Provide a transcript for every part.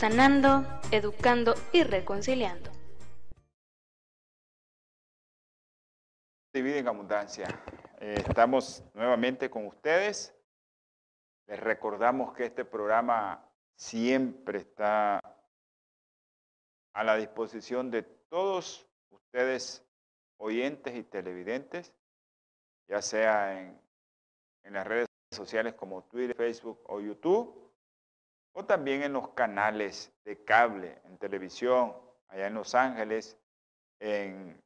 sanando, educando y reconciliando. Divide en abundancia. Eh, estamos nuevamente con ustedes. Les recordamos que este programa siempre está a la disposición de todos ustedes, oyentes y televidentes, ya sea en, en las redes sociales como Twitter, Facebook o YouTube o también en los canales de cable, en televisión, allá en Los Ángeles, en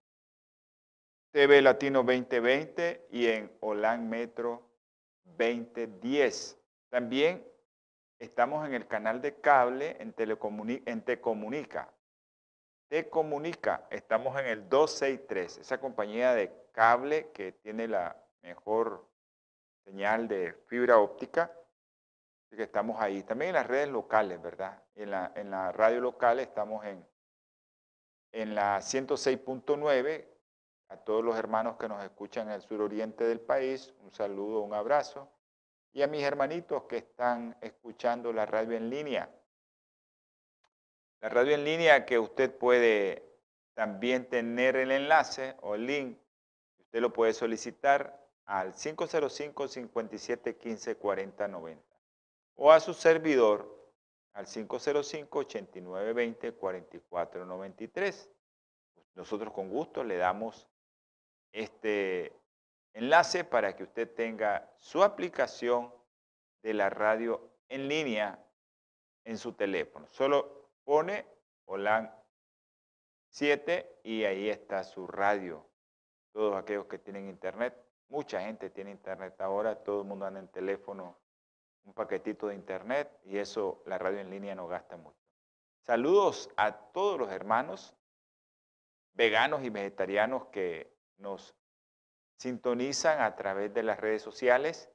TV Latino 2020 y en Olan Metro 2010. También estamos en el canal de cable en, en Tecomunica. Tecomunica, estamos en el 263, esa compañía de cable que tiene la mejor señal de fibra óptica que estamos ahí. También en las redes locales, ¿verdad? En la, en la radio local estamos en, en la 106.9. A todos los hermanos que nos escuchan en el suroriente del país, un saludo, un abrazo. Y a mis hermanitos que están escuchando la radio en línea. La radio en línea que usted puede también tener el enlace o el link. Usted lo puede solicitar al 505 57 15 40 90 o a su servidor al 505-8920-4493. Nosotros con gusto le damos este enlace para que usted tenga su aplicación de la radio en línea en su teléfono. Solo pone OLAN 7 y ahí está su radio. Todos aquellos que tienen internet, mucha gente tiene internet ahora, todo el mundo anda en teléfono un paquetito de internet y eso la radio en línea no gasta mucho. Saludos a todos los hermanos veganos y vegetarianos que nos sintonizan a través de las redes sociales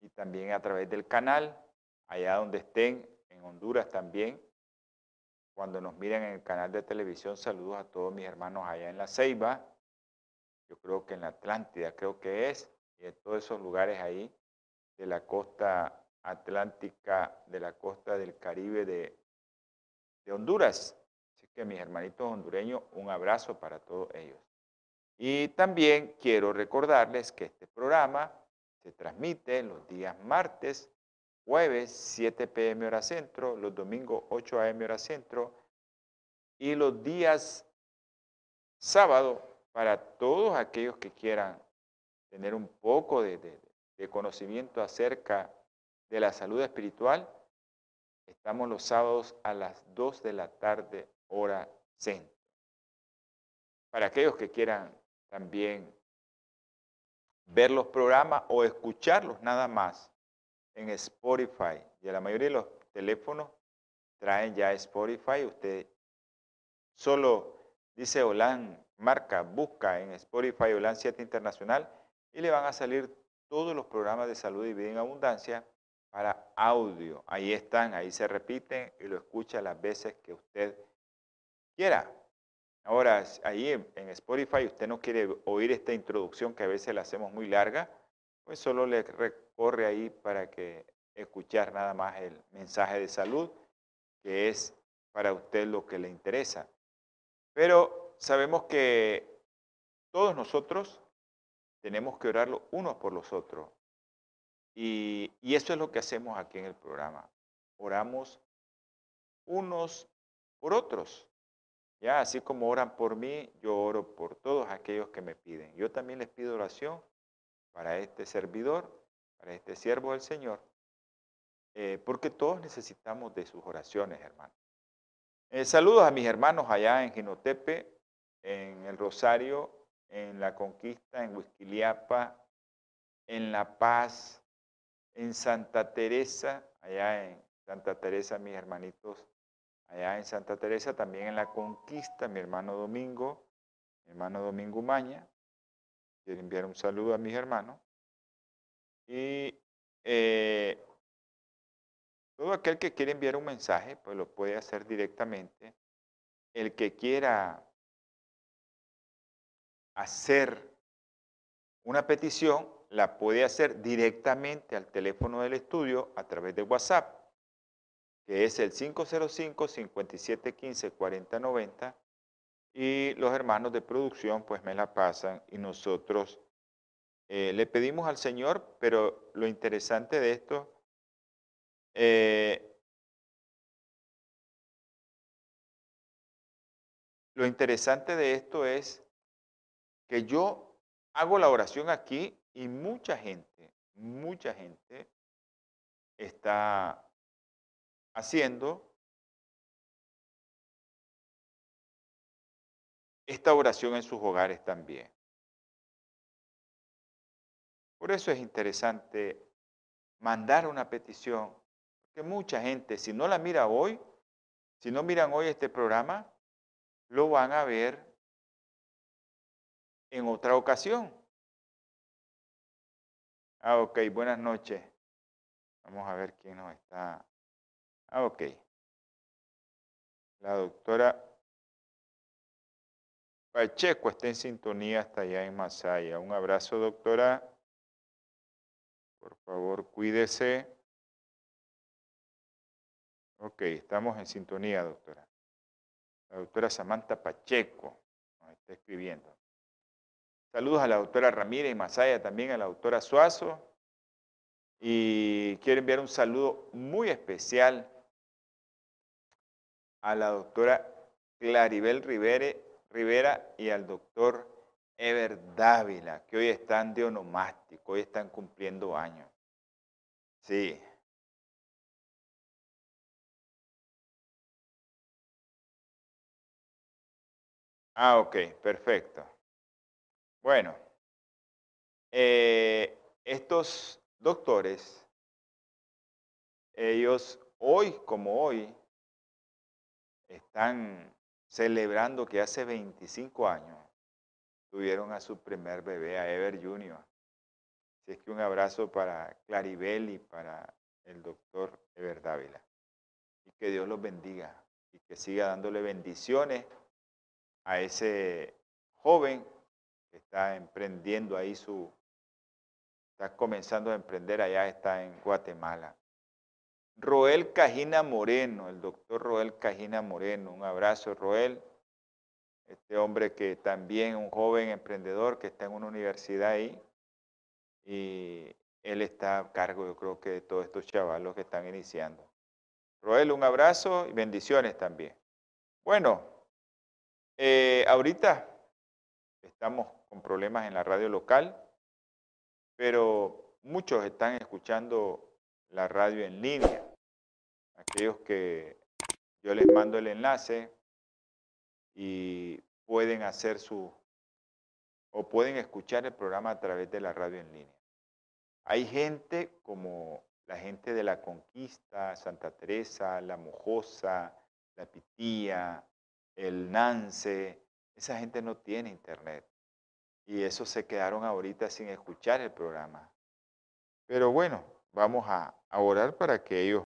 y también a través del canal, allá donde estén, en Honduras también. Cuando nos miran en el canal de televisión, saludos a todos mis hermanos allá en La Ceiba, yo creo que en la Atlántida, creo que es, y en todos esos lugares ahí de la costa atlántica de la costa del Caribe de, de Honduras. Así que mis hermanitos hondureños, un abrazo para todos ellos. Y también quiero recordarles que este programa se transmite los días martes, jueves 7 pm hora centro, los domingos 8 am hora centro y los días sábado para todos aquellos que quieran tener un poco de, de, de conocimiento acerca de la salud espiritual, estamos los sábados a las 2 de la tarde, hora centro. Para aquellos que quieran también ver los programas o escucharlos nada más en Spotify, y la mayoría de los teléfonos traen ya Spotify, usted solo dice Olan, marca, busca en Spotify Olan 7 Internacional y le van a salir todos los programas de salud y vida en abundancia para audio. Ahí están, ahí se repiten y lo escucha las veces que usted quiera. Ahora, ahí en Spotify usted no quiere oír esta introducción que a veces la hacemos muy larga, pues solo le recorre ahí para que escuchar nada más el mensaje de salud, que es para usted lo que le interesa. Pero sabemos que todos nosotros tenemos que orarlo unos por los otros. Y, eso es lo que hacemos aquí en el programa. Oramos unos por otros. Ya, así como oran por mí, yo oro por todos aquellos que me piden. Yo también les pido oración para este servidor, para este siervo del Señor, eh, porque todos necesitamos de sus oraciones, hermano. Eh, saludos a mis hermanos allá en Ginotepe, en el Rosario, en La Conquista, en Huizquiliapa, en La Paz, en Santa Teresa, allá en Santa Teresa, mis hermanitos allá en Santa Teresa, también en La Conquista, mi hermano Domingo, mi hermano Domingo Maña. Quiero enviar un saludo a mis hermanos. Y eh, todo aquel que quiere enviar un mensaje, pues lo puede hacer directamente. El que quiera hacer una petición, la puede hacer directamente al teléfono del estudio a través de WhatsApp, que es el 505-5715-4090, y los hermanos de producción pues me la pasan y nosotros eh, le pedimos al Señor, pero lo interesante de esto, eh, lo interesante de esto es que yo hago la oración aquí y mucha gente, mucha gente está haciendo esta oración en sus hogares también. Por eso es interesante mandar una petición, porque mucha gente, si no la mira hoy, si no miran hoy este programa, lo van a ver en otra ocasión. Ah, ok, buenas noches. Vamos a ver quién nos está. Ah, ok. La doctora Pacheco está en sintonía hasta allá en Masaya. Un abrazo, doctora. Por favor, cuídese. Ok, estamos en sintonía, doctora. La doctora Samantha Pacheco nos está escribiendo. Saludos a la doctora Ramírez Masaya, también a la doctora Suazo. Y quiero enviar un saludo muy especial a la doctora Claribel Rivera y al doctor Ever Dávila, que hoy están de onomástico, hoy están cumpliendo años. Sí. Ah, ok, perfecto. Bueno, eh, estos doctores, ellos hoy como hoy, están celebrando que hace 25 años tuvieron a su primer bebé, a Ever Jr. Así es que un abrazo para Claribel y para el doctor Ever Dávila. Y que Dios los bendiga y que siga dándole bendiciones a ese joven está emprendiendo ahí su, está comenzando a emprender allá, está en Guatemala. Roel Cajina Moreno, el doctor Roel Cajina Moreno, un abrazo Roel este hombre que también un joven emprendedor que está en una universidad ahí y él está a cargo, yo creo que de todos estos chavalos que están iniciando. Roel, un abrazo y bendiciones también. Bueno, eh, ahorita estamos con problemas en la radio local, pero muchos están escuchando la radio en línea. Aquellos que yo les mando el enlace, y pueden hacer su o pueden escuchar el programa a través de la radio en línea. Hay gente como la gente de la Conquista, Santa Teresa, La Mojosa, La Pitía, el Nance, esa gente no tiene internet. Y esos se quedaron ahorita sin escuchar el programa. Pero bueno, vamos a, orar para que ellos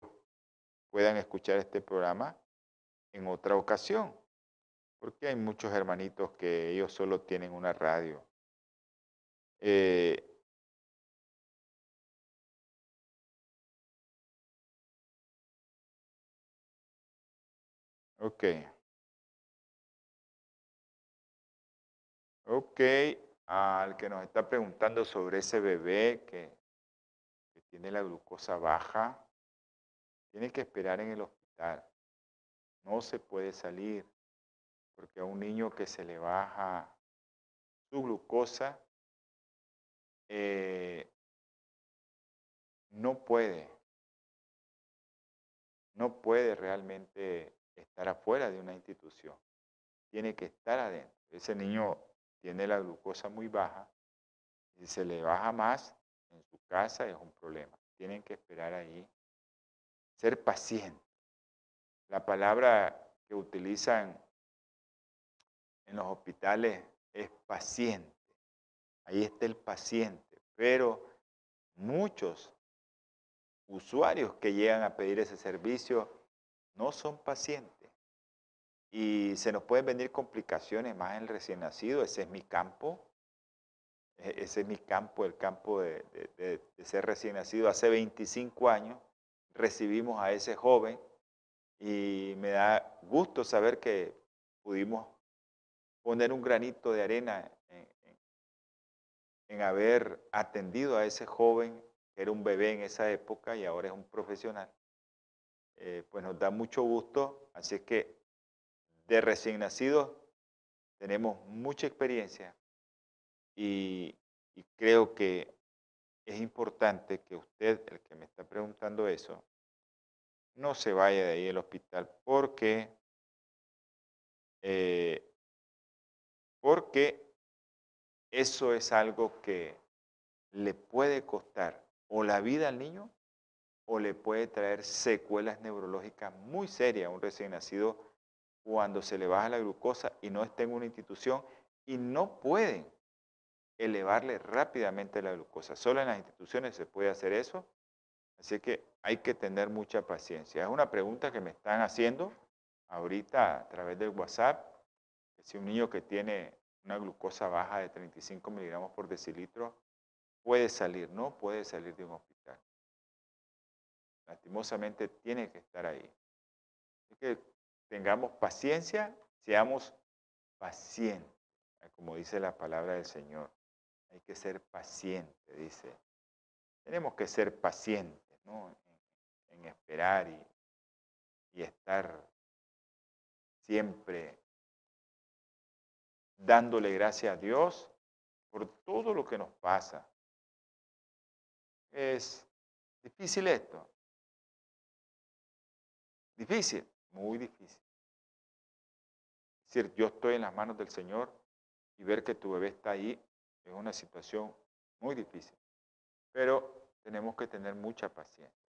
puedan escuchar este programa en otra ocasión. Porque hay muchos hermanitos que ellos solo tienen una radio. Eh. Ok, al que nos está preguntando sobre ese bebé que, tiene la glucosa baja, tiene que esperar en el hospital. No se puede salir porque a un niño que se le baja su glucosa, eh, no puede, no puede realmente estar afuera de una institución. Tiene que estar adentro. Ese niño tiene la glucosa muy baja y se le baja más en su casa es un problema. Tienen que esperar ahí, ser pacientes. La palabra que utilizan en los hospitales es paciente. Ahí está el paciente. Pero muchos usuarios que llegan a pedir ese servicio no son pacientes. Y se nos pueden venir complicaciones más en el recién nacido. Ese es mi campo. E-, ese es mi campo, el campo de, de ser recién nacido. Hace 25 años recibimos a ese joven y me da gusto saber que pudimos poner un granito de arena en, haber atendido a ese joven que era un bebé en esa época y ahora es un profesional. Eh, pues nos da mucho gusto, así es que de recién nacidos tenemos mucha experiencia y creo que es importante que usted, el que me está preguntando eso, no se vaya de ahí al hospital porque, eh, porque eso es algo que le puede costar o la vida al niño o le puede traer secuelas neurológicas muy serias a un recién nacido cuando se le baja la glucosa y no está en una institución y no pueden elevarle rápidamente la glucosa. Solo en las instituciones se puede hacer eso Así que hay que tener mucha paciencia. Es una pregunta que me están haciendo ahorita a través del WhatsApp. si un niño que tiene una glucosa baja de 35 miligramos por decilitro puede salir, no puede salir de un hospital. Lastimosamente tiene que estar ahí. Así que tengamos paciencia, seamos pacientes, como dice la palabra del Señor. Hay que ser paciente, dice. Tenemos que ser pacientes en, esperar y, y estar siempre dándole gracias a Dios por todo lo que nos pasa. Es difícil esto. Difícil, muy difícil. Es decir, yo estoy en las manos del Señor y ver que tu bebé está ahí es una situación muy difícil. Pero tenemos que tener mucha paciencia.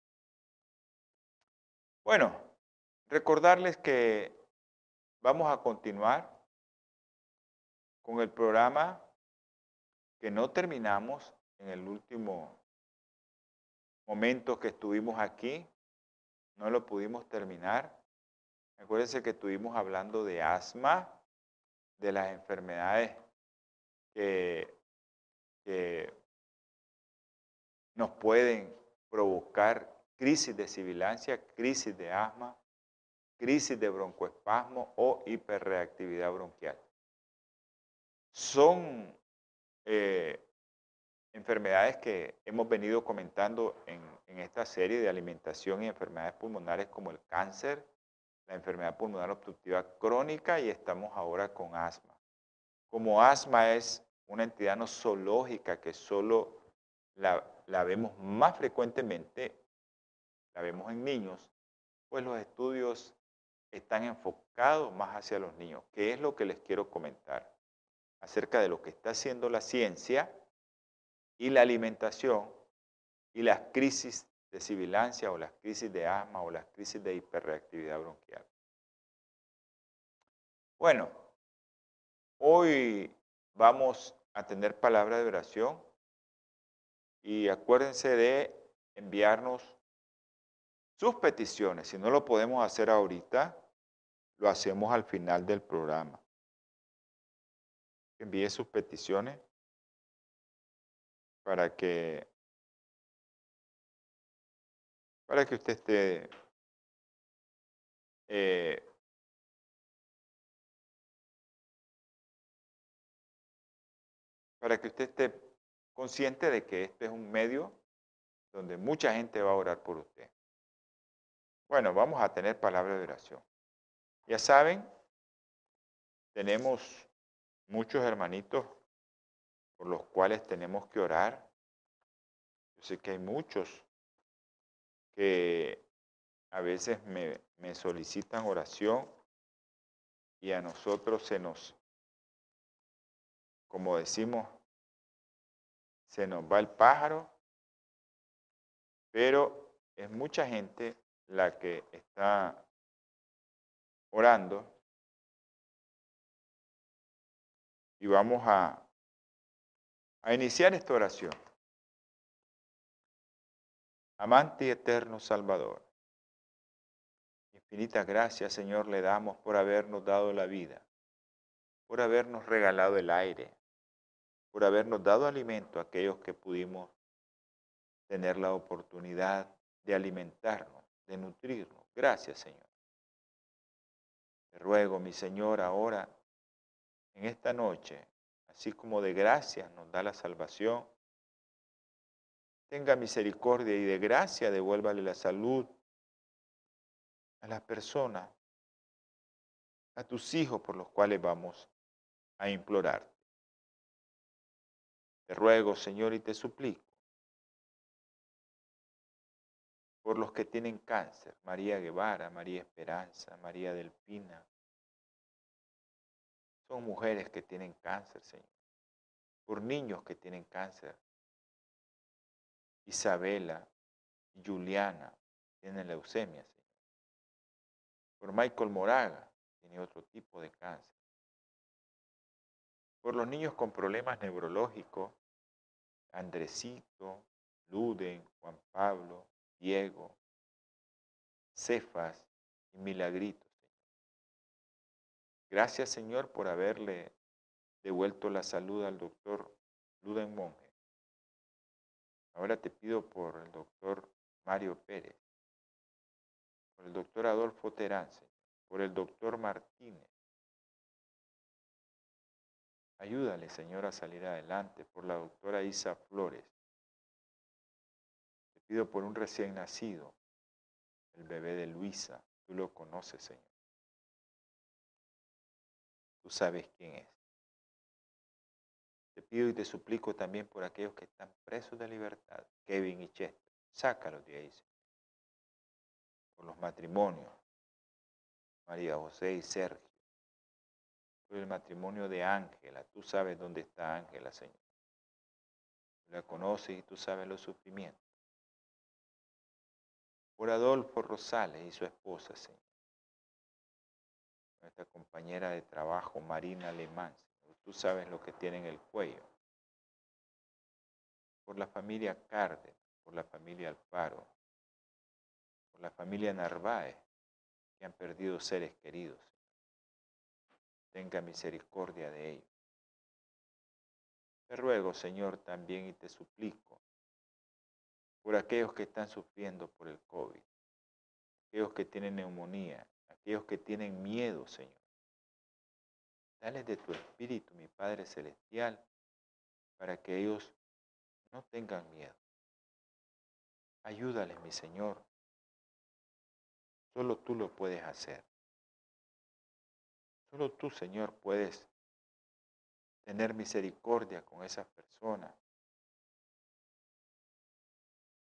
Bueno, recordarles que vamos a continuar con el programa que no terminamos en el último momento que estuvimos aquí. No lo pudimos terminar. Acuérdense que estuvimos hablando de asma, de las enfermedades que, nos pueden provocar crisis de sibilancia, crisis de asma, crisis de broncoespasmo o hiperreactividad bronquial. Son eh, enfermedades que hemos venido comentando en, en, esta serie de alimentación y enfermedades pulmonares como el cáncer, la enfermedad pulmonar obstructiva crónica y estamos ahora con asma. Como asma es una entidad nosológica que solo la, la vemos más frecuentemente, la vemos en niños, pues los estudios están enfocados más hacia los niños. ¿Qué es lo que les quiero comentar? Acerca de lo que está haciendo la ciencia y la alimentación y las crisis de sibilancia o las crisis de asma o las crisis de hiperreactividad bronquial. Bueno, hoy vamos a tener palabra de oración y acuérdense de enviarnos sus peticiones. Si no lo podemos hacer ahorita, lo hacemos al final del programa. Envíe sus peticiones para que para que usted esté eh, para que usted esté consciente de que este es un medio donde mucha gente va a orar por usted. Bueno, vamos a tener palabra de oración. Ya saben, tenemos muchos hermanitos por los cuales tenemos que orar. Yo sé que hay muchos que a veces me, me solicitan oración y a nosotros se nos, como decimos, se nos va el pájaro, pero es mucha gente la que está orando y vamos a, a iniciar esta oración. Amante y eterno Salvador, infinitas gracias Señor le damos por habernos dado la vida, por habernos regalado el aire, por habernos dado alimento a aquellos que pudimos tener la oportunidad de alimentarnos, de nutrirnos. Gracias Señor. Te ruego, mi Señor, ahora, en esta noche, así como de gracia nos da la salvación, tenga misericordia y de gracia devuélvale la salud a las personas, a tus hijos por los cuales vamos a implorarte. Te ruego, Señor, y te suplico por los que tienen cáncer, María Guevara, María Esperanza, María Delpina. Son mujeres que tienen cáncer, Señor. Por niños que tienen cáncer. Isabela Juliana tienen leucemia, Señor. Por Michael Moraga tiene otro tipo de cáncer. Por los niños con problemas neurológicos, Andresito, Luden, Juan Pablo, Diego, Cefas y Milagrito. Gracias Señor por haberle devuelto la salud al doctor Luden Monge. Ahora te pido por el doctor Mario Pérez, por el doctor Adolfo Terán, por el doctor Martínez. Ayúdale, Señor, a salir adelante, por la doctora Isa Flores, pido por un recién nacido, el bebé de Luisa. Tú lo conoces, Señor. Tú sabes quién es. Te pido y te suplico también por aquellos que están presos de libertad, Kevin y Chester. Sácalos de ahí, Señor. Por los matrimonios, María José y Sergio. Por el matrimonio de Ángela. Tú sabes dónde está Ángela, Señor. La conoces y tú sabes los sufrimientos por Adolfo Rosales y su esposa, Señor. Nuestra compañera de trabajo, Marina Alemán, Señor. Tú sabes lo que tiene en el cuello. Por la familia Cárdenas, por la familia Alfaro, por la familia Narváez, que han perdido seres queridos. Tenga misericordia de ellos. Te ruego, Señor, también y te suplico por aquellos que están sufriendo por el COVID, aquellos que tienen neumonía, aquellos que tienen miedo, Señor. Dale de tu espíritu, mi Padre Celestial, para que ellos no tengan miedo. Ayúdales, mi Señor. Solo tú lo puedes hacer. Solo tú, Señor, puedes tener misericordia con esas personas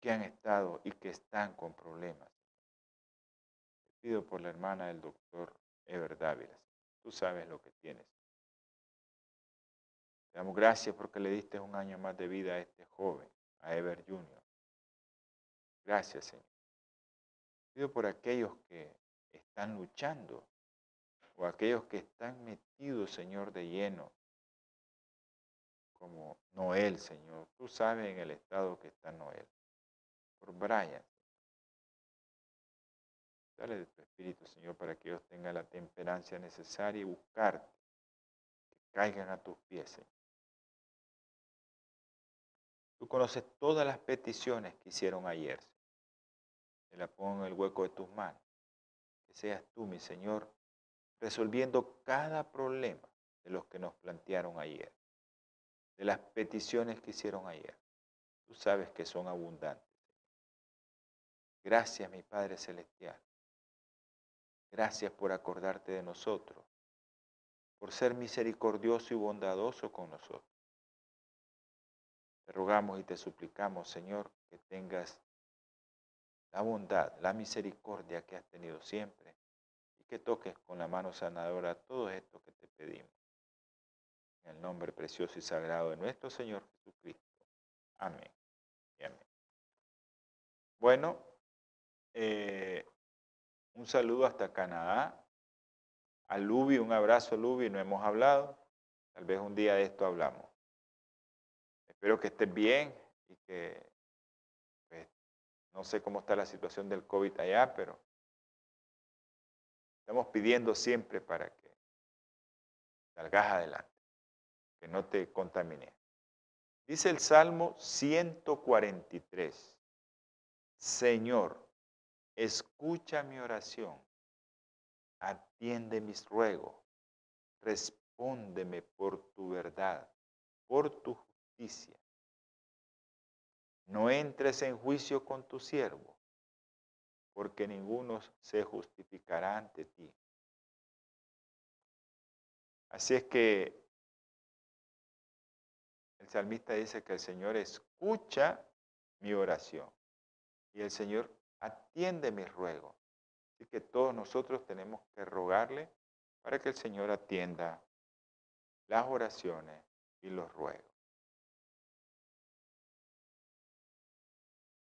que han estado y que están con problemas. Te pido por la hermana del doctor Ever Dávila. Tú sabes lo que tienes. Te damos gracias porque le diste un año más de vida a este joven, a Ever Jr. Gracias, Señor. Pido por aquellos que están luchando o aquellos que están metidos, Señor, de lleno, como Noel, Señor. Tú sabes en el estado que está Noel por Brian. Dale de tu espíritu, Señor, para que ellos tengan la temperancia necesaria y buscarte, que caigan a tus pies, Tú conoces todas las peticiones que hicieron ayer. Te la pongo en el hueco de tus manos. Que seas tú, mi Señor, resolviendo cada problema de los que nos plantearon ayer, de las peticiones que hicieron ayer. Tú sabes que son abundantes. Gracias, mi Padre Celestial. Gracias por acordarte de nosotros, por ser misericordioso y bondadoso con nosotros. Te rogamos y te suplicamos, Señor, que tengas la bondad, la misericordia que has tenido siempre y que toques con la mano sanadora todo esto que te pedimos. En el nombre precioso y sagrado de nuestro Señor Jesucristo. Amén. Y amén. Bueno, eh, un saludo hasta Canadá. A Lubi, un abrazo Lubi, no hemos hablado. Tal vez un día de esto hablamos. Espero que estés bien y que pues, no sé cómo está la situación del COVID allá, pero estamos pidiendo siempre para que salgas adelante, que no te contamines. Dice el Salmo 143, Señor, escucha mi oración, atiende mis ruegos, respóndeme por tu verdad, por tu justicia. No entres en juicio con tu siervo, porque ninguno se justificará ante ti. Así es que el salmista dice que el Señor escucha mi oración y el Señor atiende mis ruegos. Así que todos nosotros tenemos que rogarle para que el Señor atienda las oraciones y los ruegos.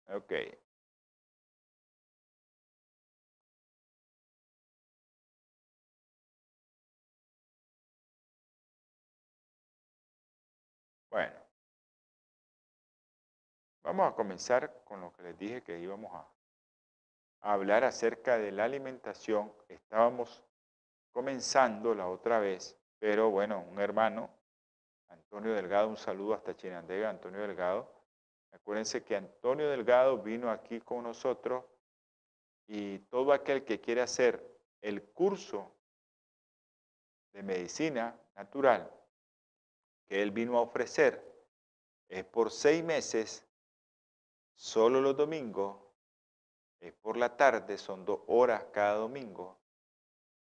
Ok. Bueno, vamos a comenzar con lo que les dije que íbamos a, hablar acerca de la alimentación. Estábamos comenzando la otra vez, pero bueno, un hermano, Antonio Delgado, un saludo hasta Chinandega, Antonio Delgado. Acuérdense que Antonio Delgado vino aquí con nosotros y todo aquel que quiere hacer el curso de medicina natural que él vino a ofrecer es por seis meses, solo los domingos, es por la tarde, son dos horas cada domingo,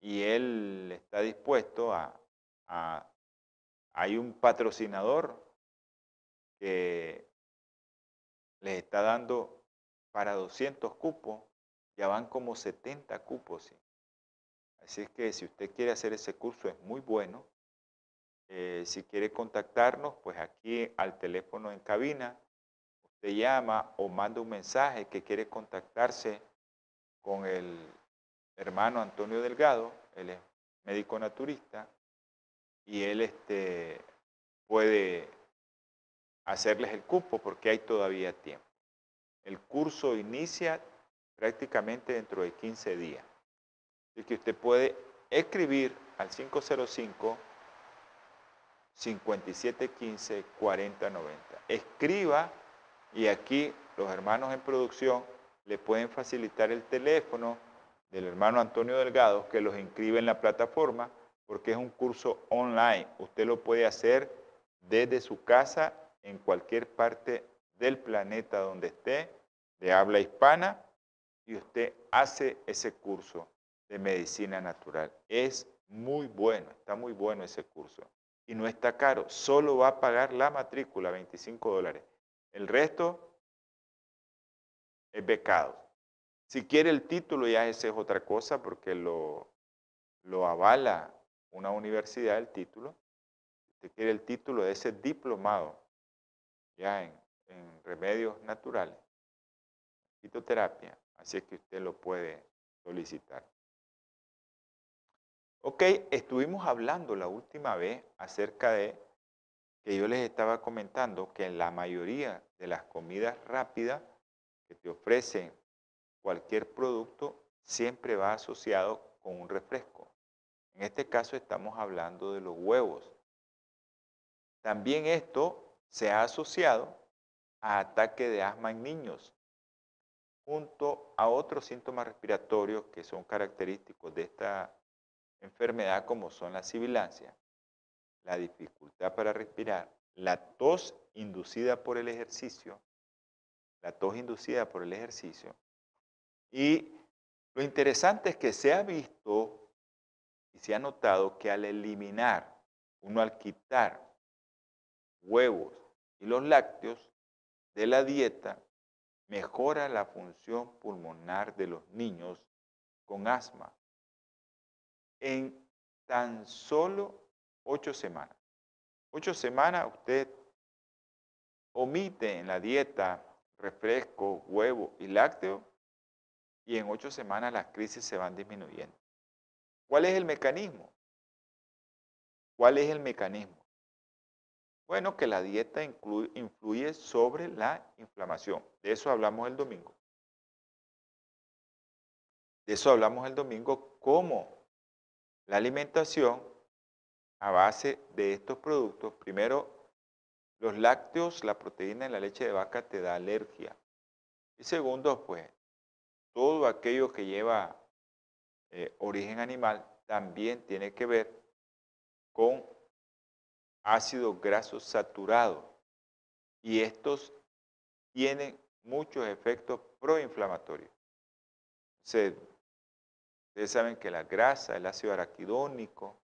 y él está dispuesto a, hay un patrocinador que les está dando para 200 cupos, ya van como 70 cupos. Así es que si usted quiere hacer ese curso es muy bueno. Eh, si quiere contactarnos, pues aquí al teléfono en cabina, usted llama o manda un mensaje que quiere contactarse con el hermano Antonio Delgado, él es médico naturista, y él este, puede hacerles el cupo porque hay todavía tiempo. El curso inicia prácticamente dentro de 15 días. Así que usted puede escribir al 505 5715 4090. Escriba y aquí los hermanos en producción le pueden facilitar el teléfono del hermano Antonio Delgado que los inscribe en la plataforma porque es un curso online. Usted lo puede hacer desde su casa en cualquier parte del planeta donde esté, de habla hispana, y usted hace ese curso de medicina natural. Es muy bueno, está muy bueno ese curso y no está caro. Solo va a pagar la matrícula, 25 dólares. El resto es becado. Si quiere el título, ya esa es otra cosa porque lo, lo avala una universidad el título. Si usted quiere el título de ese diplomado ya en, en remedios naturales, fitoterapia, así es que usted lo puede solicitar. Ok, estuvimos hablando la última vez acerca de que yo les estaba comentando que en la mayoría de las comidas rápidas que te ofrecen cualquier producto siempre va asociado con un refresco. En este caso estamos hablando de los huevos. También esto se ha asociado a ataque de asma en niños, junto a otros síntomas respiratorios que son característicos de esta enfermedad como son la sibilancia, la dificultad para respirar, la tos inducida por el ejercicio, la tos inducida por el ejercicio. Y lo interesante es que se ha visto y se ha notado que al eliminar, uno al quitar huevos y los lácteos de la dieta, mejora la función pulmonar de los niños con asma en tan solo ocho semanas. Ocho semanas usted omite en la dieta refresco, huevo y lácteo y en ocho semanas las crisis se van disminuyendo. ¿Cuál es el mecanismo? ¿Cuál es el mecanismo? Bueno, que la dieta influye sobre la inflamación. De eso hablamos el domingo. De eso hablamos el domingo, cómo la alimentación a base de estos productos, primero, los lácteos, la proteína en la leche de vaca te da alergia. Y segundo, pues, todo aquello que lleva eh, origen animal también tiene que ver con ácidos grasos saturados. Y estos tienen muchos efectos proinflamatorios. Ustedes saben que la grasa, el ácido araquidónico,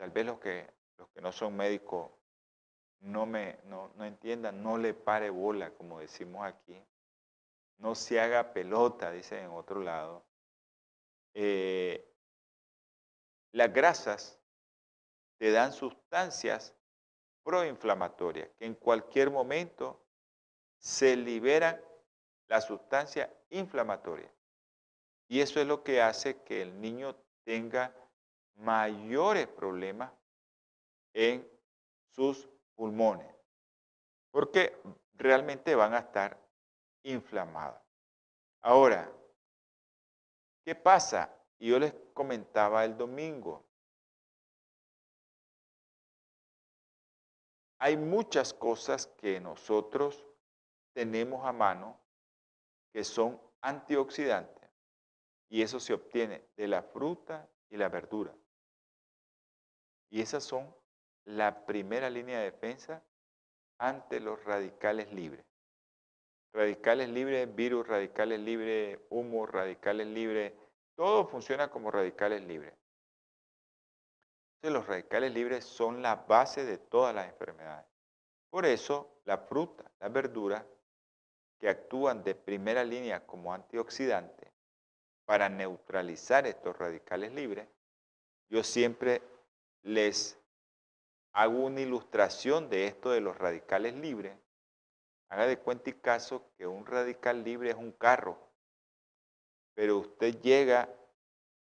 tal vez los que, los que no son médicos no me no, entiendan, no le pare bola, como decimos aquí. No se haga pelota, dice en otro lado. Eh, las grasas te dan sustancias proinflamatorias que en cualquier momento se liberan la sustancia inflamatoria. Y eso es lo que hace que el niño tenga mayores problemas en sus pulmones, porque realmente van a estar inflamados. Ahora, ¿qué pasa? Yo les comentaba el domingo, hay muchas cosas que nosotros tenemos a mano que son antioxidantes y eso se obtiene de la fruta y la verdura. Y esas son la primera línea de defensa ante los radicales libres. Radicales libres, virus, radicales libres, humo, radicales libres, todo funciona como radicales libres. Entonces, los radicales libres son la base de todas las enfermedades. Por eso, la fruta, las verduras, que actúan de primera línea como antioxidantes para neutralizar estos radicales libres, yo siempre les hago una ilustración de esto de los radicales libres, haga de cuenta y caso que un radical libre es un carro, pero usted llega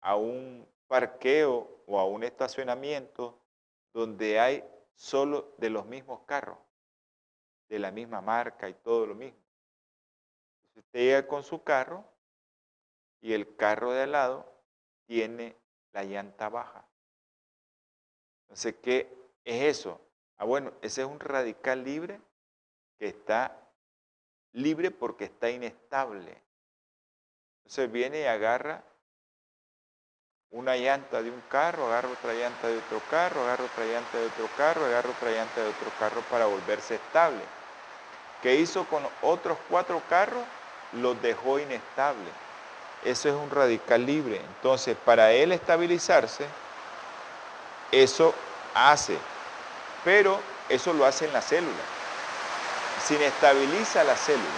a un parqueo o a un estacionamiento donde hay solo de los mismos carros, de la misma marca y todo lo mismo. usted llega con su carro y el carro de al lado tiene la llanta baja. Entonces, ¿qué es eso? Ah, bueno, ese es un radical libre que está libre porque está inestable. Entonces viene y agarra una llanta de un carro, agarra otra llanta de otro carro, agarra otra llanta de otro carro, agarra otra llanta de otro carro para volverse estable. ¿Qué hizo con otros cuatro carros? Los dejó inestables. Eso es un radical libre. Entonces, para él estabilizarse, eso hace pero eso lo hace en la célula. Se inestabiliza la célula.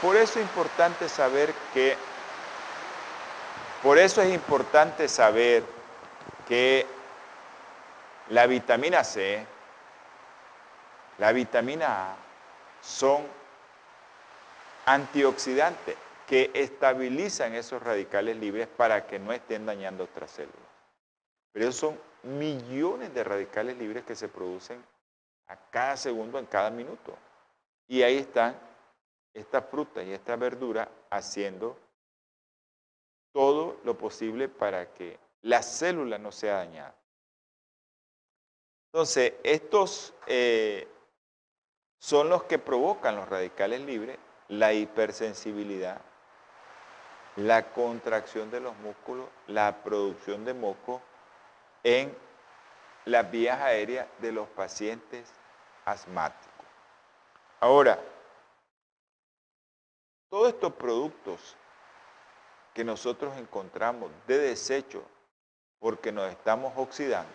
Por eso es importante saber que, por eso es importante saber que la vitamina C, la vitamina A son antioxidantes que estabilizan esos radicales libres para que no estén dañando otras células. Pero son millones de radicales libres que se producen a cada segundo, en cada minuto. Y ahí están esta fruta y esta verdura haciendo todo lo posible para que la célula no sea dañada. Entonces, estos eh, son los que provocan los radicales libres, la hipersensibilidad, la contracción de los músculos, la producción de moco, en las vías aéreas de los pacientes asmáticos. Ahora, todos estos productos que nosotros encontramos de desecho porque nos estamos oxidando,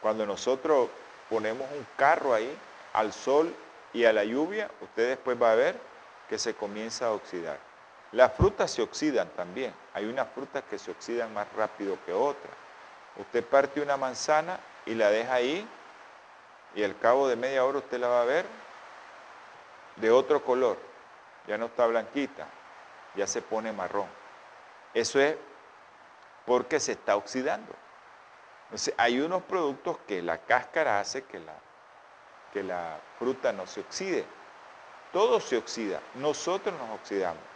cuando nosotros ponemos un carro ahí al sol y a la lluvia, usted después va a ver que se comienza a oxidar. Las frutas se oxidan también. Hay unas frutas que se oxidan más rápido que otras. Usted parte una manzana y la deja ahí y al cabo de media hora usted la va a ver de otro color. Ya no está blanquita, ya se pone marrón. Eso es porque se está oxidando. Entonces, hay unos productos que la cáscara hace que la, que la fruta no se oxide. Todo se oxida, nosotros nos oxidamos.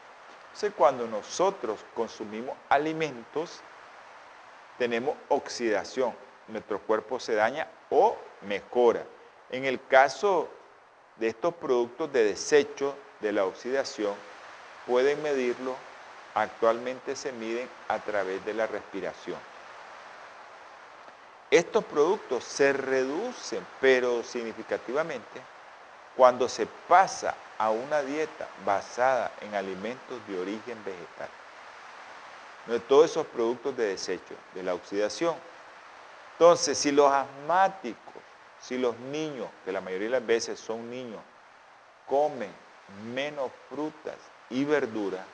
Entonces, cuando nosotros consumimos alimentos, tenemos oxidación. Nuestro cuerpo se daña o mejora. En el caso de estos productos de desecho de la oxidación, pueden medirlo, actualmente se miden a través de la respiración. Estos productos se reducen, pero significativamente, cuando se pasa a una dieta basada en alimentos de origen vegetal. De todos esos productos de desecho, de la oxidación. Entonces, si los asmáticos, si los niños, que la mayoría de las veces son niños, comen menos frutas y verduras,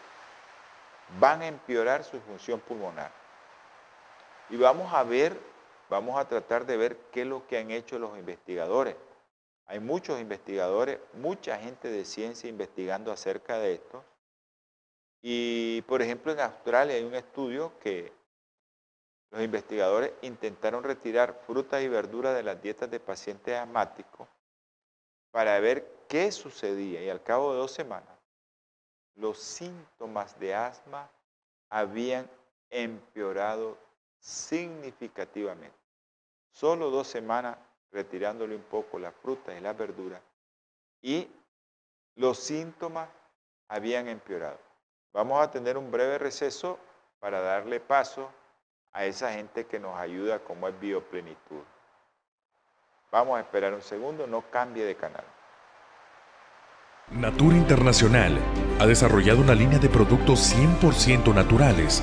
van a empeorar su función pulmonar. Y vamos a ver, vamos a tratar de ver qué es lo que han hecho los investigadores. Hay muchos investigadores, mucha gente de ciencia investigando acerca de esto. Y, por ejemplo, en Australia hay un estudio que los investigadores intentaron retirar frutas y verduras de las dietas de pacientes asmáticos para ver qué sucedía. Y al cabo de dos semanas, los síntomas de asma habían empeorado significativamente. Solo dos semanas retirándole un poco las frutas y las verduras y los síntomas habían empeorado. Vamos a tener un breve receso para darle paso a esa gente que nos ayuda como es bioplenitud. Vamos a esperar un segundo, no cambie de canal. Natura Internacional ha desarrollado una línea de productos 100% naturales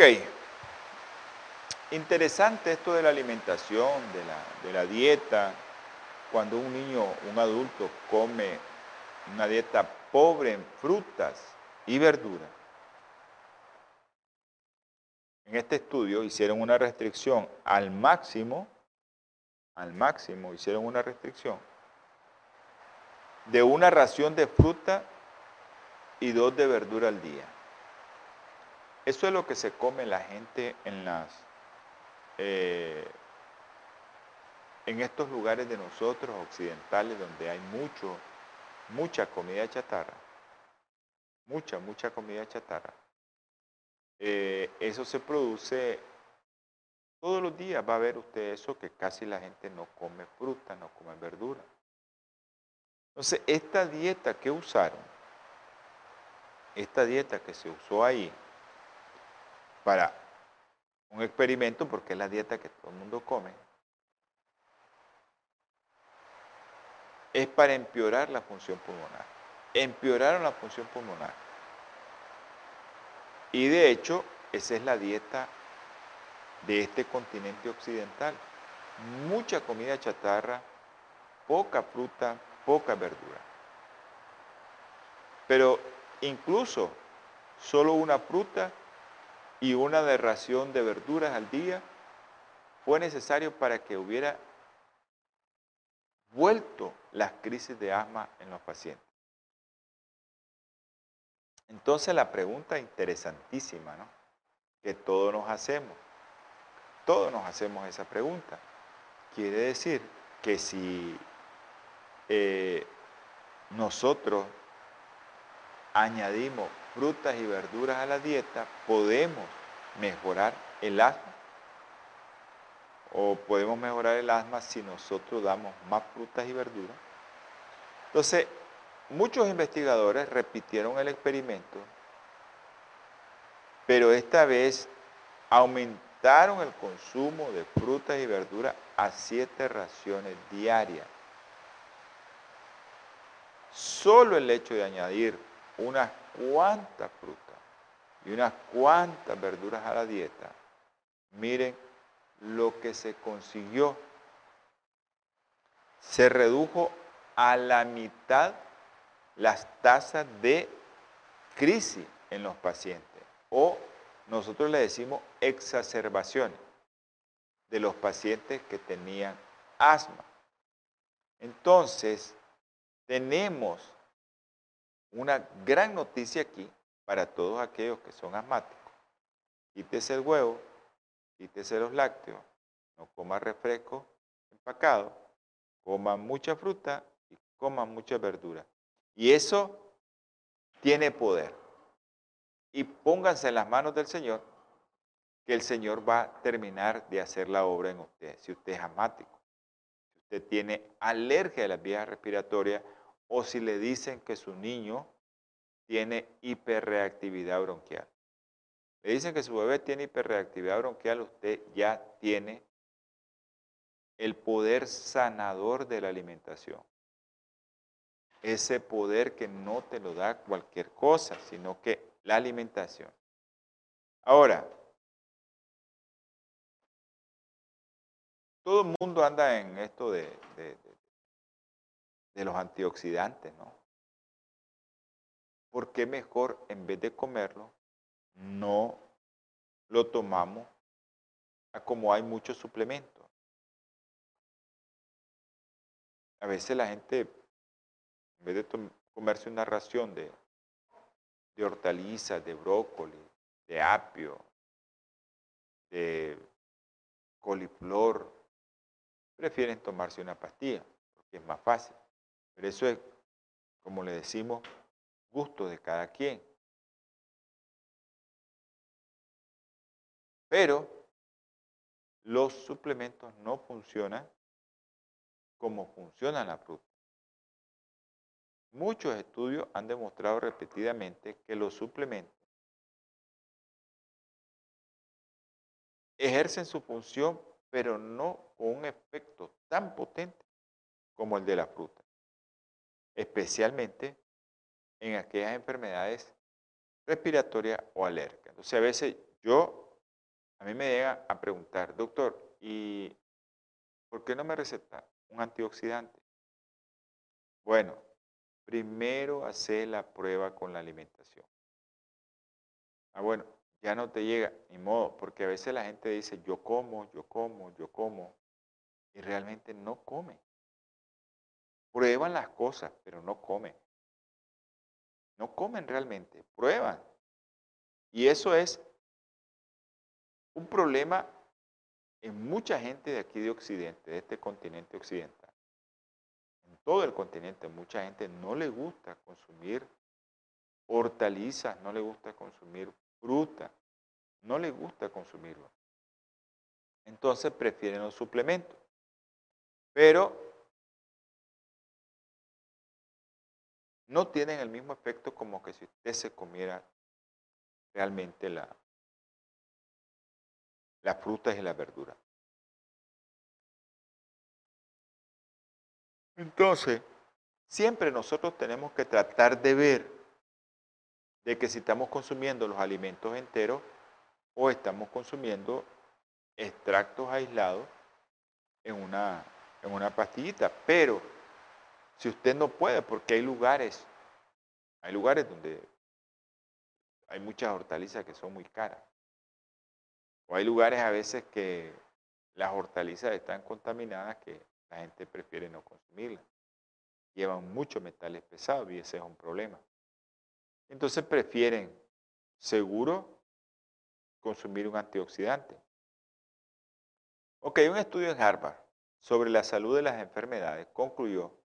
Ok, interesante esto de la alimentación, de la, de la dieta, cuando un niño, un adulto come una dieta pobre en frutas y verduras. En este estudio hicieron una restricción al máximo, al máximo hicieron una restricción de una ración de fruta y dos de verdura al día. Eso es lo que se come la gente en las eh, en estos lugares de nosotros occidentales donde hay mucho, mucha comida chatarra, mucha, mucha comida chatarra, eh, eso se produce todos los días. Va a ver usted eso que casi la gente no come fruta, no come verdura. Entonces, esta dieta que usaron, esta dieta que se usó ahí para un experimento, porque es la dieta que todo el mundo come, es para empeorar la función pulmonar. Empeoraron la función pulmonar. Y de hecho, esa es la dieta de este continente occidental. Mucha comida chatarra, poca fruta, poca verdura. Pero incluso solo una fruta y una de ración de verduras al día fue necesario para que hubiera vuelto las crisis de asma en los pacientes. Entonces la pregunta interesantísima, ¿no? Que todos nos hacemos, todos nos hacemos esa pregunta. Quiere decir que si eh, nosotros añadimos frutas y verduras a la dieta, podemos mejorar el asma o podemos mejorar el asma si nosotros damos más frutas y verduras. Entonces, muchos investigadores repitieron el experimento, pero esta vez limitaron el consumo de frutas y verduras a siete raciones diarias. Solo el hecho de añadir unas cuantas frutas y unas cuantas verduras a la dieta, miren lo que se consiguió. Se redujo a la mitad las tasas de crisis en los pacientes o nosotros le decimos exacerbaciones de los pacientes que tenían asma. Entonces, tenemos una gran noticia aquí para todos aquellos que son asmáticos. Quítese el huevo, quítese los lácteos, no coma refresco empacado, coma mucha fruta y coma mucha verdura. Y eso tiene poder y pónganse en las manos del Señor, que el Señor va a terminar de hacer la obra en usted. Si usted es asmático, si usted tiene alergia a las vías respiratorias o si le dicen que su niño tiene hiperreactividad bronquial. Le dicen que su bebé tiene hiperreactividad bronquial, usted ya tiene el poder sanador de la alimentación. Ese poder que no te lo da cualquier cosa, sino que la alimentación. Ahora, todo el mundo anda en esto de, de, los antioxidantes, ¿no? ¿Por qué mejor en vez de comerlo, no lo tomamos como hay muchos suplementos? A veces la gente, en vez de comerse una ración de de hortalizas, de brócoli, de apio, de coliflor, prefieren tomarse una pastilla, porque es más fácil. Pero eso es, como le decimos, gusto de cada quien. Pero los suplementos no funcionan como funciona la fruta. Muchos estudios han demostrado repetidamente que los suplementos ejercen su función, pero no con un efecto tan potente como el de la fruta, especialmente en aquellas enfermedades respiratorias o alérgicas. Entonces, a veces yo, a mí me llega a preguntar, doctor, ¿y por qué no me receta un antioxidante? Bueno, primero hacer la prueba con la alimentación. Ah, bueno, ya no te llega, ni modo, porque a veces la gente dice, yo como, yo como, yo como, y realmente no come. Prueban las cosas, pero no comen. No comen realmente, prueban. Y eso es un problema en mucha gente de aquí de Occidente, de este continente occidental todo el continente, mucha gente no le gusta consumir hortalizas, no le gusta consumir fruta, no le gusta consumirlo. Entonces prefieren los suplementos. Pero no tienen el mismo efecto como que si usted se comiera realmente la, las frutas y las verduras. Entonces, siempre nosotros tenemos que tratar de ver de que si estamos consumiendo los alimentos enteros o estamos consumiendo extractos aislados en una, en una pastillita. Pero si usted no puede, porque hay lugares, hay lugares donde hay muchas hortalizas que son muy caras. O hay lugares a veces que las hortalizas están contaminadas que la gente prefiere no consumirla. Llevan muchos metales pesados y ese es un problema. Entonces prefieren seguro consumir un antioxidante. Ok, un estudio en Harvard sobre la salud de las enfermedades concluyó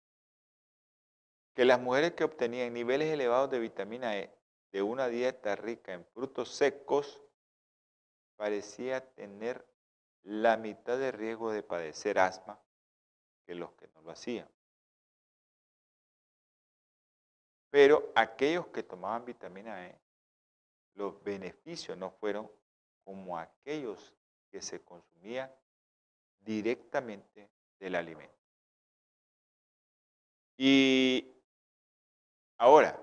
que las mujeres que obtenían niveles elevados de vitamina E de una dieta rica en frutos secos parecía tener la mitad de riesgo de padecer asma que los que no lo hacían. Pero aquellos que tomaban vitamina E, los beneficios no fueron como aquellos que se consumían directamente del alimento. Y ahora,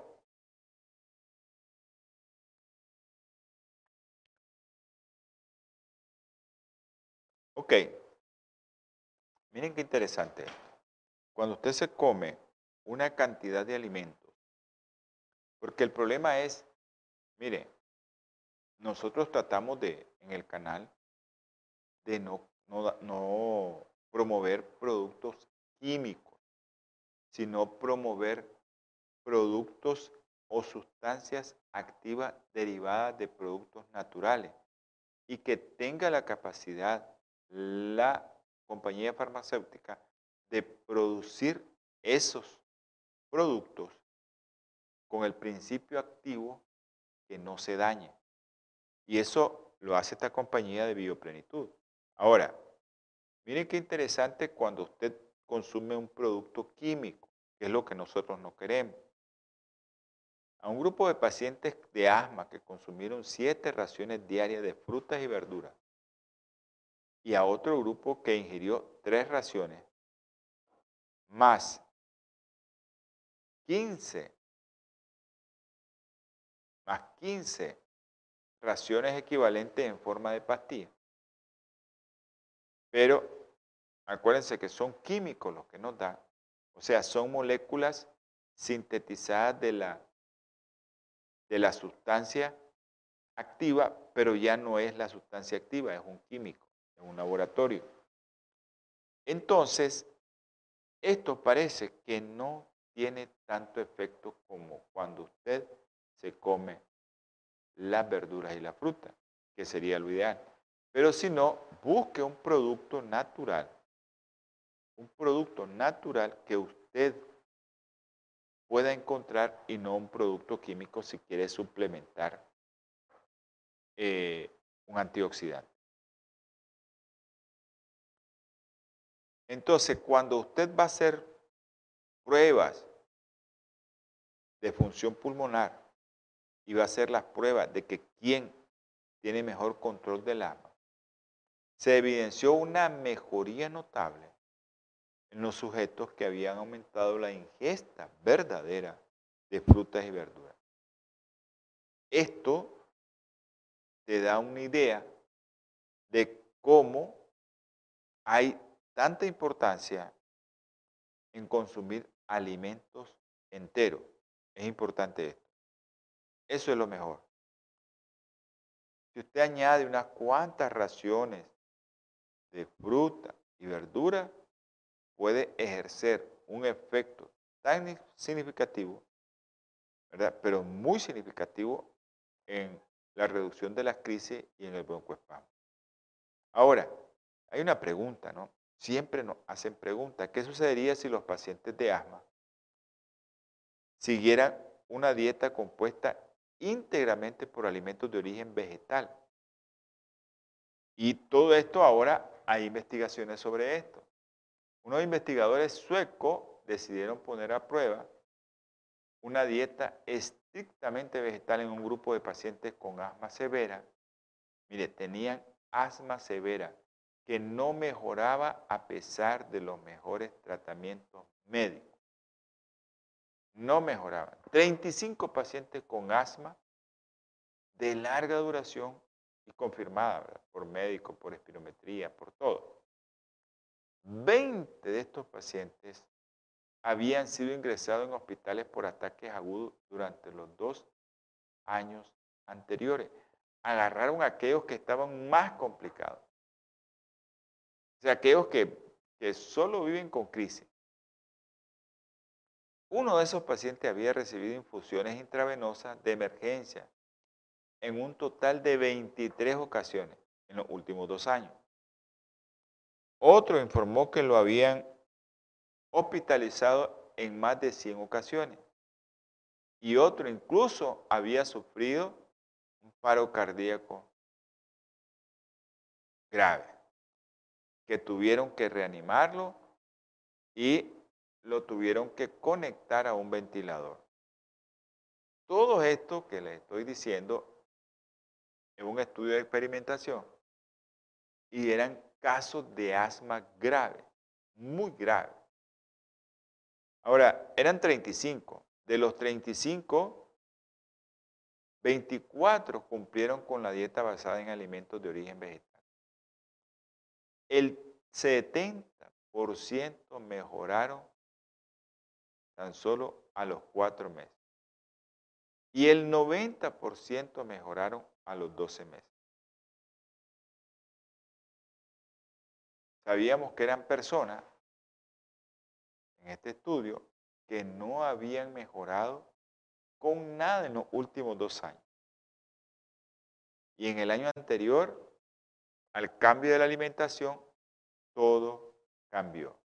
ok, miren qué interesante. Cuando usted se come una cantidad de alimentos, porque el problema es, mire, nosotros tratamos de, en el canal, de no, no, no promover productos químicos, sino promover productos o sustancias activas derivadas de productos naturales y que tenga la capacidad la compañía farmacéutica de producir esos productos con el principio activo que no se dañe. Y eso lo hace esta compañía de bioplenitud. Ahora, miren qué interesante cuando usted consume un producto químico, que es lo que nosotros no queremos. A un grupo de pacientes de asma que consumieron siete raciones diarias de frutas y verduras y a otro grupo que ingirió tres raciones más 15 más 15 raciones equivalentes en forma de pastilla. Pero acuérdense que son químicos los que nos dan, o sea, son moléculas sintetizadas de la, de la sustancia activa, pero ya no es la sustancia activa, es un químico, en un laboratorio. Entonces, esto parece que no tiene tanto efecto como cuando usted se come las verduras y la fruta, que sería lo ideal. Pero si no, busque un producto natural, un producto natural que usted pueda encontrar y no un producto químico si quiere suplementar eh, un antioxidante. Entonces, cuando usted va a hacer pruebas de función pulmonar y va a hacer las pruebas de que quién tiene mejor control del alma, se evidenció una mejoría notable en los sujetos que habían aumentado la ingesta verdadera de frutas y verduras. Esto te da una idea de cómo hay tanta importancia en consumir alimentos enteros. Es importante esto. Eso es lo mejor. Si usted añade unas cuantas raciones de fruta y verdura, puede ejercer un efecto tan significativo, ¿verdad? pero muy significativo en la reducción de las crisis y en el broncoespasmo. Ahora, hay una pregunta, ¿no? Siempre nos hacen preguntas. ¿Qué sucedería si los pacientes de asma siguieran una dieta compuesta íntegramente por alimentos de origen vegetal? Y todo esto ahora hay investigaciones sobre esto. Unos investigadores suecos decidieron poner a prueba una dieta estrictamente vegetal en un grupo de pacientes con asma severa. Mire, tenían asma severa que no mejoraba a pesar de los mejores tratamientos médicos. No mejoraba. 35 pacientes con asma de larga duración y confirmada por médicos, por espirometría, por todo. 20 de estos pacientes habían sido ingresados en hospitales por ataques agudos durante los dos años anteriores. Agarraron a aquellos que estaban más complicados. O sea, aquellos que, que solo viven con crisis. Uno de esos pacientes había recibido infusiones intravenosas de emergencia en un total de 23 ocasiones en los últimos dos años. Otro informó que lo habían hospitalizado en más de 100 ocasiones. Y otro incluso había sufrido un paro cardíaco grave que tuvieron que reanimarlo y lo tuvieron que conectar a un ventilador. Todo esto que les estoy diciendo es un estudio de experimentación y eran casos de asma grave, muy grave. Ahora, eran 35. De los 35, 24 cumplieron con la dieta basada en alimentos de origen vegetal. El 70% mejoraron tan solo a los cuatro meses. Y el 90% mejoraron a los 12 meses. Sabíamos que eran personas en este estudio que no habían mejorado con nada en los últimos dos años. Y en el año anterior, al cambio de la alimentación, todo cambió.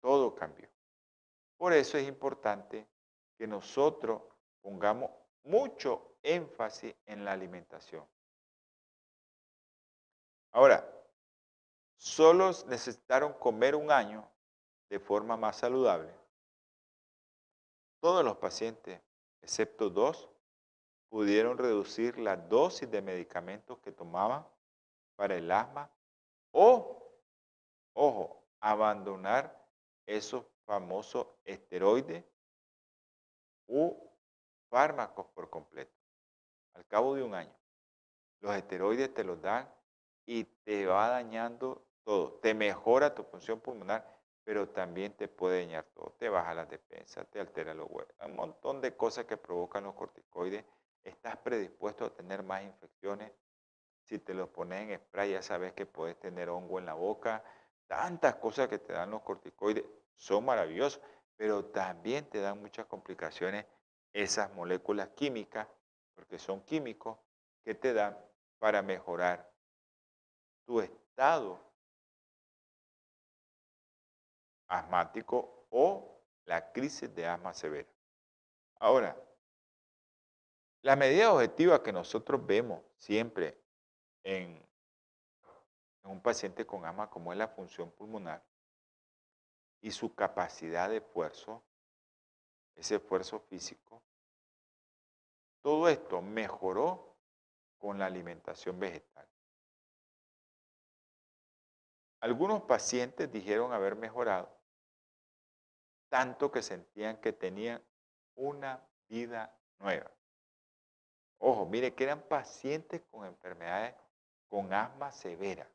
Todo cambió. Por eso es importante que nosotros pongamos mucho énfasis en la alimentación. Ahora, solo necesitaron comer un año de forma más saludable. Todos los pacientes, excepto dos, pudieron reducir la dosis de medicamentos que tomaban para el asma o, ojo, abandonar esos famosos esteroides u fármacos por completo. Al cabo de un año, los esteroides te los dan y te va dañando todo. Te mejora tu función pulmonar, pero también te puede dañar todo. Te baja la defensa, te altera los huesos. Un montón de cosas que provocan los corticoides. Estás predispuesto a tener más infecciones. Si te los pones en spray, ya sabes que puedes tener hongo en la boca. Tantas cosas que te dan los corticoides son maravillosos, pero también te dan muchas complicaciones esas moléculas químicas, porque son químicos, que te dan para mejorar tu estado asmático o la crisis de asma severa. Ahora, la medida objetiva que nosotros vemos siempre en, un paciente con asma como es la función pulmonar y su capacidad de esfuerzo, ese esfuerzo físico, todo esto mejoró con la alimentación vegetal. Algunos pacientes dijeron haber mejorado tanto que sentían que tenían una vida nueva. Ojo, mire que eran pacientes con enfermedades con asma severa.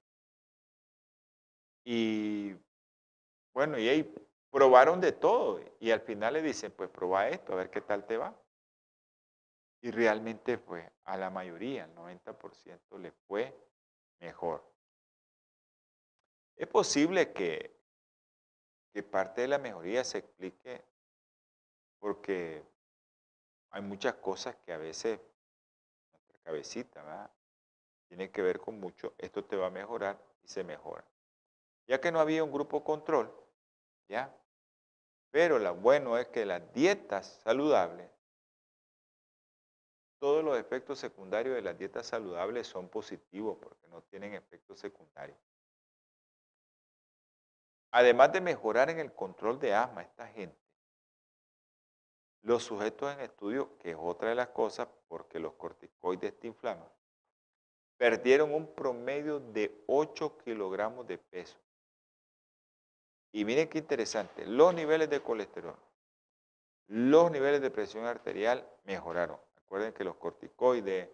Y bueno, y ahí probaron de todo y al final le dicen, pues prueba esto, a ver qué tal te va. Y realmente fue a la mayoría, el 90% le fue mejor. Es posible que parte de la mejoría se explique porque hay muchas cosas que a veces nuestra cabecita tiene que ver con mucho, esto te va a mejorar y se mejora. Ya que no había un grupo control, ¿ya? Pero lo bueno es que las dietas saludables, todos los efectos secundarios de las dietas saludables son positivos porque no tienen efectos secundarios. Además de mejorar en el control de asma esta gente, los sujetos en estudio, que es otra de las cosas, porque los corticoides te inflaman, perdieron un promedio de 8 kilogramos de peso. Y miren qué interesante, los niveles de colesterol, los niveles de presión arterial mejoraron. Recuerden que los corticoides,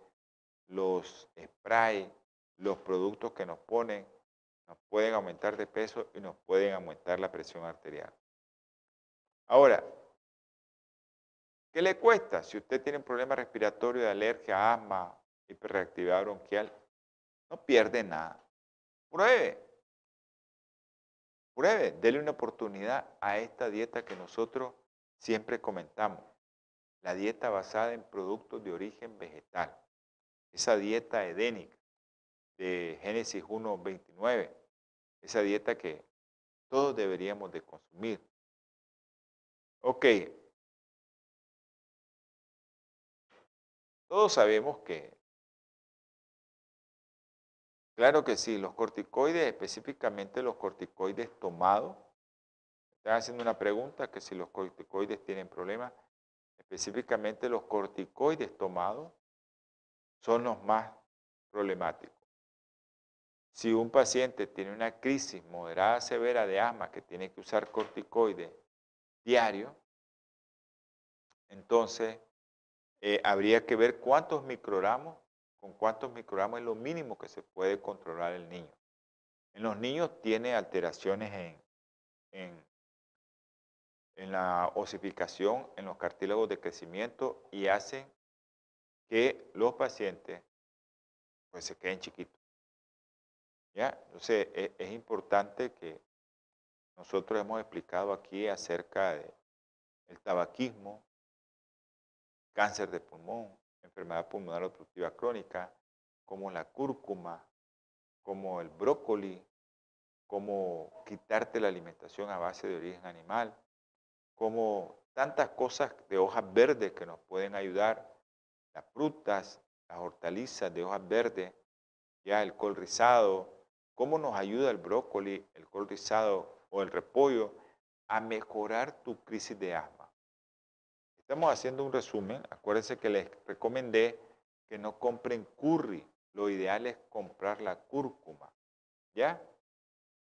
los spray, los productos que nos ponen nos pueden aumentar de peso y nos pueden aumentar la presión arterial. Ahora, ¿qué le cuesta si usted tiene un problema respiratorio de alergia, asma, hiperreactividad bronquial? No pierde nada. Pruebe. Pruebe, dele una oportunidad a esta dieta que nosotros siempre comentamos. La dieta basada en productos de origen vegetal. Esa dieta edénica de Génesis 1.29, esa dieta que todos deberíamos de consumir. Ok, todos sabemos que, claro que sí, los corticoides, específicamente los corticoides tomados, están haciendo una pregunta que si los corticoides tienen problemas, específicamente los corticoides tomados son los más problemático. Si un paciente tiene una crisis moderada severa de asma que tiene que usar corticoide diario, entonces eh, habría que ver cuántos microgramos, con cuántos microgramos es lo mínimo que se puede controlar el niño. En los niños tiene alteraciones en, en, en la osificación, en los cartílagos de crecimiento y hacen que los pacientes pues se queden chiquitos. ¿Ya? Entonces e, es, importante que nosotros hemos explicado aquí acerca del tabaquismo, cáncer de pulmón, enfermedad pulmonar obstructiva crónica, como la cúrcuma, como el brócoli, como quitarte la alimentación a base de origen animal, como tantas cosas de hojas verdes que nos pueden ayudar, las frutas, las hortalizas de hojas verdes, ya el col rizado, cómo nos ayuda el brócoli, el col rizado o el repollo a mejorar tu crisis de asma. Estamos haciendo un resumen. Acuérdense que les recomendé que no compren curry. Lo ideal es comprar la cúrcuma. ¿Ya?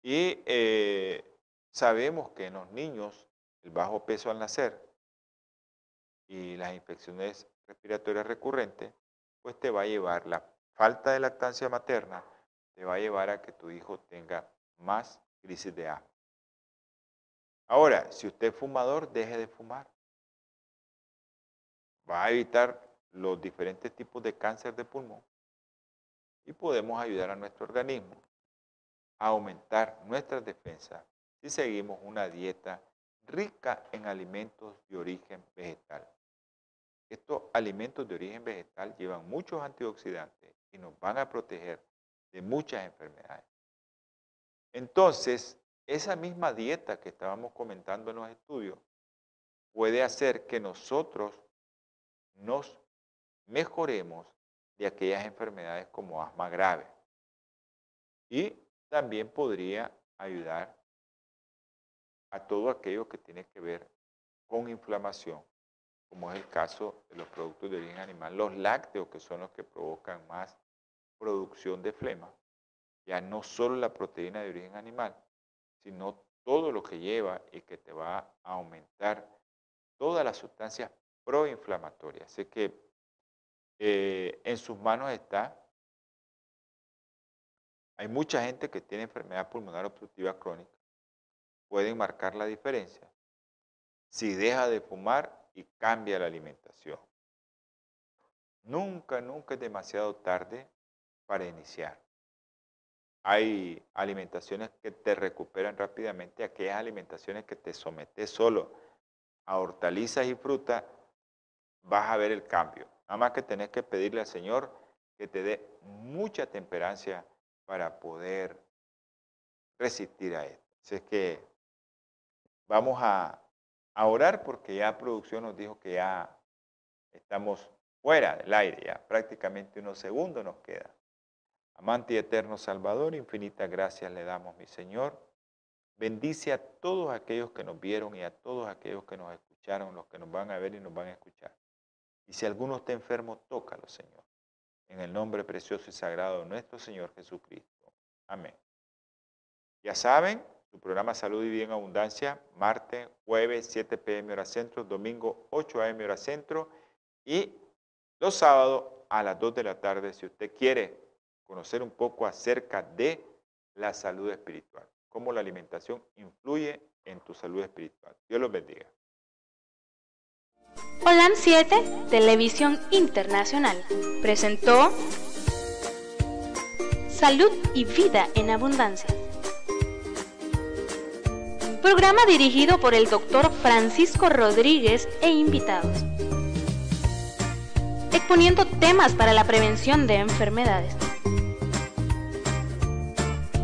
Y eh, sabemos que en los niños el bajo peso al nacer y las infecciones respiratorias recurrentes pues te va a llevar la falta de lactancia materna, te va a llevar a que tu hijo tenga más crisis de asma. Ahora, si usted es fumador, deje de fumar. Va a evitar los diferentes tipos de cáncer de pulmón y podemos ayudar a nuestro organismo a aumentar nuestras defensas si seguimos una dieta rica en alimentos de origen vegetal. Estos alimentos de origen vegetal llevan muchos antioxidantes y nos van a proteger de muchas enfermedades. Entonces, esa misma dieta que estábamos comentando en los estudios puede hacer que nosotros nos mejoremos de aquellas enfermedades como asma grave. Y también podría ayudar a todo aquello que tiene que ver con inflamación como es el caso de los productos de origen animal, los lácteos, que son los que provocan más producción de flema, ya no solo la proteína de origen animal, sino todo lo que lleva y que te va a aumentar todas las sustancias proinflamatorias. Así que eh, en sus manos está. Hay mucha gente que tiene enfermedad pulmonar obstructiva crónica. Pueden marcar la diferencia. Si deja de fumar y cambia la alimentación. Nunca, nunca es demasiado tarde para iniciar. Hay alimentaciones que te recuperan rápidamente, aquellas alimentaciones que te sometes solo a hortalizas y fruta, vas a ver el cambio. Nada más que tenés que pedirle al Señor que te dé mucha temperancia para poder resistir a esto. Así es que vamos a orar porque ya producción nos dijo que ya estamos fuera del aire, ya prácticamente unos segundos nos queda. Amante y eterno Salvador, infinitas gracias le damos, mi Señor. Bendice a todos aquellos que nos vieron y a todos aquellos que nos escucharon, los que nos van a ver y nos van a escuchar. Y si alguno está enfermo, tócalo, Señor. En el nombre precioso y sagrado de nuestro Señor Jesucristo. Amén. Ya saben, su programa Salud y Bien Abundancia, martes, jueves, 7 pm hora centro, domingo, 8 am hora centro y los sábados a las 2 de la tarde si usted quiere conocer un poco acerca de la salud espiritual, cómo la alimentación influye en tu salud espiritual. Dios los bendiga. Holan 7, Televisión Internacional, presentó Salud y Vida en Abundancia programa dirigido por el doctor Francisco Rodríguez e invitados, exponiendo temas para la prevención de enfermedades